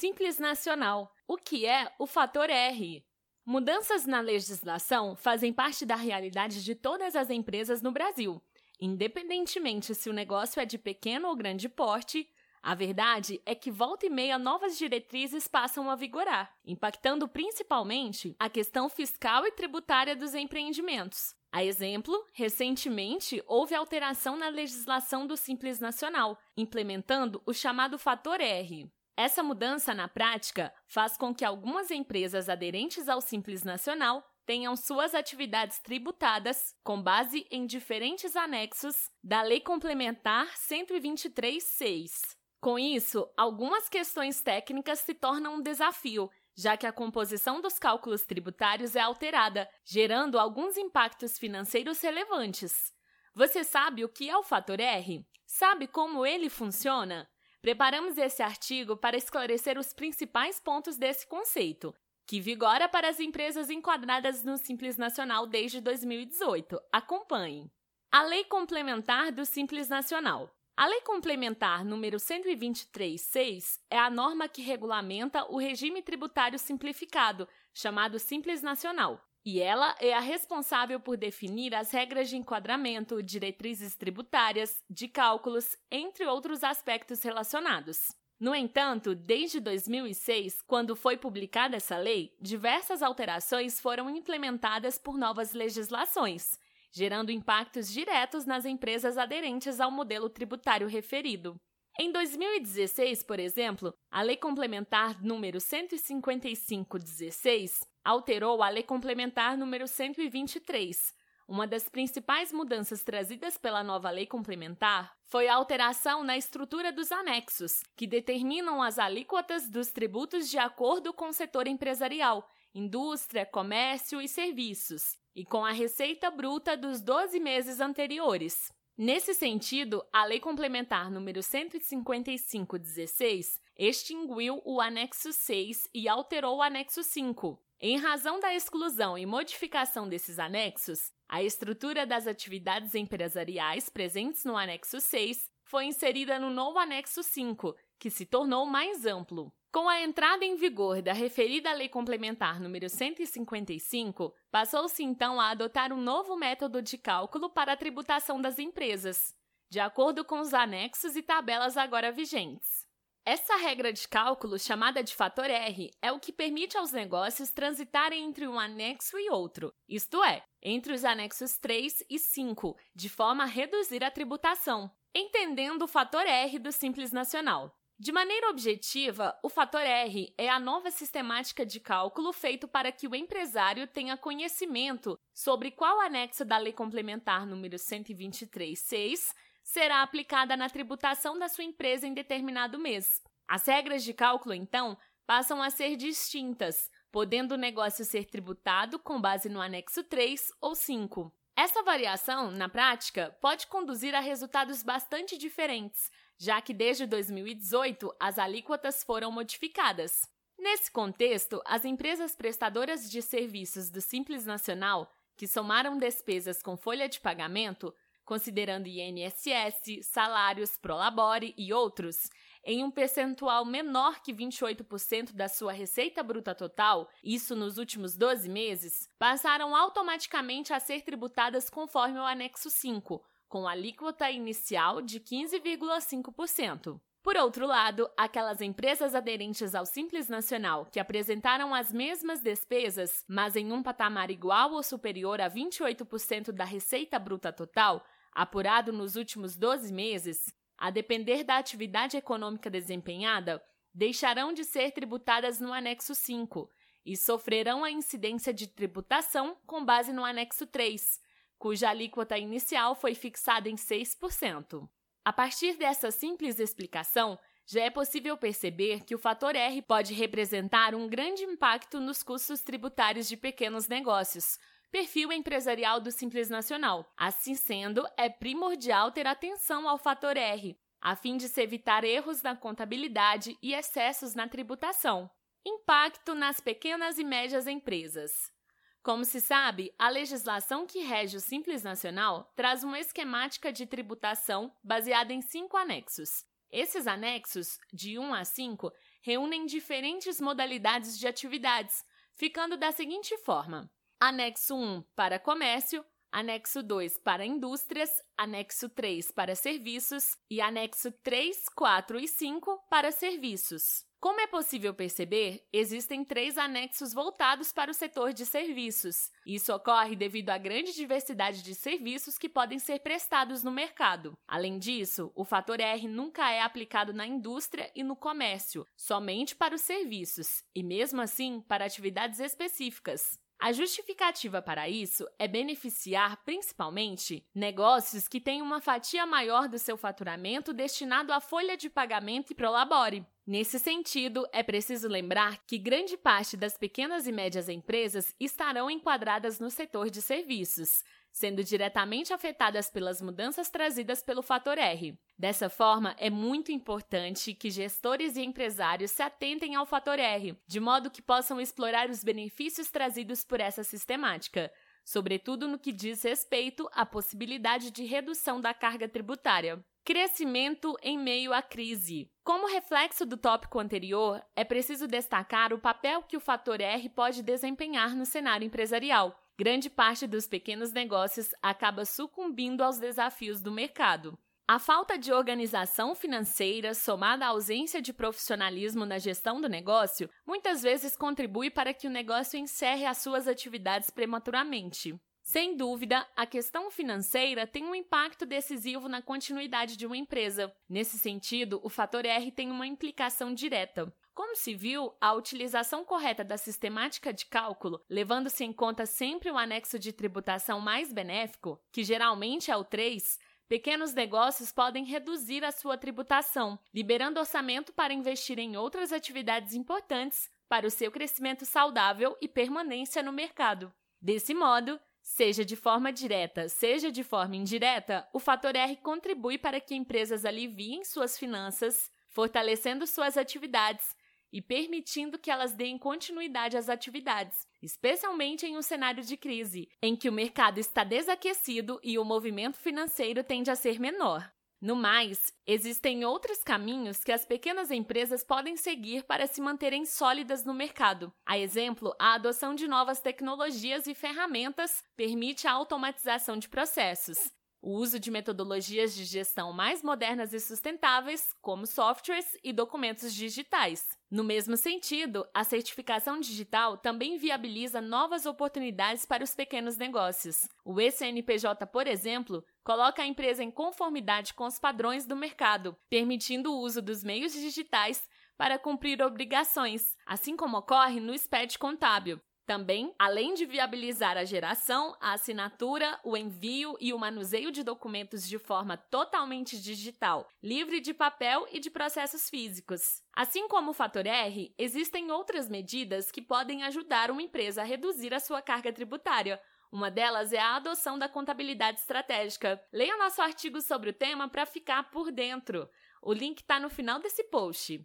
Simples Nacional. O que é o fator R? Mudanças na legislação fazem parte da realidade de todas as empresas no Brasil. Independentemente se o negócio é de pequeno ou grande porte, a verdade é que volta e meia novas diretrizes passam a vigorar, impactando principalmente a questão fiscal e tributária dos empreendimentos. A exemplo, recentemente houve alteração na legislação do Simples Nacional, implementando o chamado fator R. Essa mudança na prática faz com que algumas empresas aderentes ao Simples Nacional tenham suas atividades tributadas com base em diferentes anexos da Lei Complementar 123.6. Com isso, algumas questões técnicas se tornam um desafio, já que a composição dos cálculos tributários é alterada, gerando alguns impactos financeiros relevantes. Você sabe o que é o fator R? Sabe como ele funciona? Preparamos esse artigo para esclarecer os principais pontos desse conceito, que vigora para as empresas enquadradas no Simples Nacional desde 2018. Acompanhe. A Lei Complementar do Simples Nacional. A Lei Complementar número 123.6 é a norma que regulamenta o regime tributário simplificado, chamado Simples Nacional, e ela é a responsável por definir as regras de enquadramento, diretrizes tributárias, de cálculos, entre outros aspectos relacionados. No entanto, desde 2006, quando foi publicada essa lei, diversas alterações foram implementadas por novas legislações, gerando impactos diretos nas empresas aderentes ao modelo tributário referido. Em 2016, por exemplo, a Lei Complementar número 155/16 alterou a Lei Complementar número 123. Uma das principais mudanças trazidas pela nova lei complementar foi a alteração na estrutura dos anexos, que determinam as alíquotas dos tributos de acordo com o setor empresarial, indústria, comércio e serviços, e com a receita bruta dos 12 meses anteriores. Nesse sentido, a Lei Complementar número 155/16 extinguiu o anexo 6 e alterou o anexo 5. Em razão da exclusão e modificação desses anexos, a estrutura das atividades empresariais presentes no anexo 6 foi inserida no novo anexo 5, que se tornou mais amplo. Com a entrada em vigor da referida Lei Complementar número 155, passou-se então a adotar um novo método de cálculo para a tributação das empresas, de acordo com os anexos e tabelas agora vigentes. Essa regra de cálculo, chamada de fator R, é o que permite aos negócios transitarem entre um anexo e outro, isto é, entre os anexos 3 e 5, de forma a reduzir a tributação, entendendo o fator R do Simples Nacional. De maneira objetiva, o fator R é a nova sistemática de cálculo feito para que o empresário tenha conhecimento sobre qual anexo da Lei Complementar número 123.6 será aplicada na tributação da sua empresa em determinado mês. As regras de cálculo, então, passam a ser distintas, podendo o negócio ser tributado com base no anexo 3 ou 5. Essa variação, na prática, pode conduzir a resultados bastante diferentes, já que desde 2018 as alíquotas foram modificadas. Nesse contexto, as empresas prestadoras de serviços do Simples Nacional, que somaram despesas com folha de pagamento, considerando INSS, salários, Prolabore e outros, em um percentual menor que 28% da sua receita bruta total, isso nos últimos 12 meses, passaram automaticamente a ser tributadas conforme o anexo 5, com alíquota inicial de 15,5%. Por outro lado, aquelas empresas aderentes ao Simples Nacional que apresentaram as mesmas despesas, mas em um patamar igual ou superior a 28% da receita bruta total, apurado nos últimos 12 meses, a depender da atividade econômica desempenhada, deixarão de ser tributadas no anexo 5 e sofrerão a incidência de tributação com base no anexo 3, cuja alíquota inicial foi fixada em 6%. A partir dessa simples explicação, já é possível perceber que o fator R pode representar um grande impacto nos custos tributários de pequenos negócios, perfil empresarial do Simples Nacional. Assim sendo, é primordial ter atenção ao fator R, a fim de se evitar erros na contabilidade e excessos na tributação. Impacto nas pequenas e médias empresas. Como se sabe, a legislação que rege o Simples Nacional traz uma esquemática de tributação baseada em cinco anexos. Esses anexos, de 1 a 5, reúnem diferentes modalidades de atividades, ficando da seguinte forma: anexo 1 para comércio, anexo 2 para indústrias, anexo 3 para serviços e anexo 3, 4 e 5 para serviços. Como é possível perceber, existem três anexos voltados para o setor de serviços. Isso ocorre devido à grande diversidade de serviços que podem ser prestados no mercado. Além disso, o fator R nunca é aplicado na indústria e no comércio, somente para os serviços, e mesmo assim para atividades específicas. A justificativa para isso é beneficiar principalmente negócios que têm uma fatia maior do seu faturamento destinado à folha de pagamento e prolabore. Nesse sentido, é preciso lembrar que grande parte das pequenas e médias empresas estarão enquadradas no setor de serviços, sendo diretamente afetadas pelas mudanças trazidas pelo fator R. Dessa forma, é muito importante que gestores e empresários se atentem ao fator R, de modo que possam explorar os benefícios trazidos por essa sistemática, sobretudo no que diz respeito à possibilidade de redução da carga tributária. Crescimento em meio à crise. Como reflexo do tópico anterior, é preciso destacar o papel que o fator R pode desempenhar no cenário empresarial, grande parte dos pequenos negócios acaba sucumbindo aos desafios do mercado. A falta de organização financeira, somada à ausência de profissionalismo na gestão do negócio, muitas vezes contribui para que o negócio encerre as suas atividades prematuramente. Sem dúvida, a questão financeira tem um impacto decisivo na continuidade de uma empresa. Nesse sentido, o fator R tem uma implicação direta. Como se viu, a utilização correta da sistemática de cálculo, levando-se em conta sempre o anexo de tributação mais benéfico, que geralmente é o 3, pequenos negócios podem reduzir a sua tributação, liberando orçamento para investir em outras atividades importantes para o seu crescimento saudável e permanência no mercado. Desse modo, Seja de forma direta, seja de forma indireta, o fator R contribui para que empresas aliviem suas finanças, fortalecendo suas atividades e permitindo que elas deem continuidade às atividades, especialmente em um cenário de crise, em que o mercado está desaquecido e o movimento financeiro tende a ser menor. No mais, existem outros caminhos que as pequenas empresas podem seguir para se manterem sólidas no mercado. A exemplo, a adoção de novas tecnologias e ferramentas permite a automatização de processos o uso de metodologias de gestão mais modernas e sustentáveis, como softwares e documentos digitais. No mesmo sentido, a certificação digital também viabiliza novas oportunidades para os pequenos negócios. O ECNPJ, por exemplo, coloca a empresa em conformidade com os padrões do mercado, permitindo o uso dos meios digitais para cumprir obrigações, assim como ocorre no SPED contábil, também, além de viabilizar a geração, a assinatura, o envio e o manuseio de documentos de forma totalmente digital, livre de papel e de processos físicos. Assim como o fator R, existem outras medidas que podem ajudar uma empresa a reduzir a sua carga tributária. Uma delas é a adoção da contabilidade estratégica. Leia nosso artigo sobre o tema para ficar por dentro. O link está no final desse post.